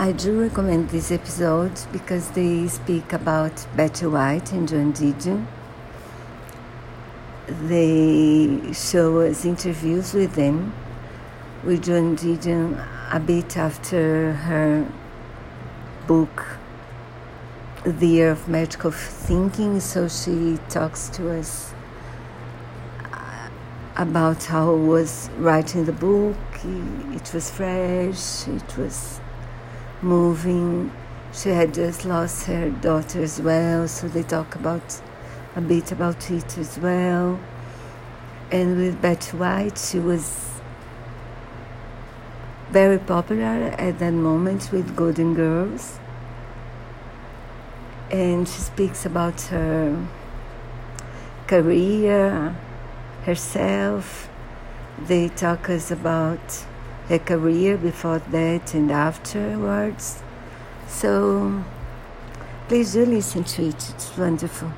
I do recommend this episode because they speak about Betty White and Joan Didion. They show us interviews with them, with Joan Didion a bit after her book, The Year of Magical Thinking. So she talks to us uh, about how was writing the book. It was fresh, it was moving. She had just lost her daughter as well, so they talk about a bit about it as well. And with Betty White, she was very popular at that moment with Golden Girls. And she speaks about her career, herself. They talk us about her career before that and afterwards. So please do listen to it, it's wonderful.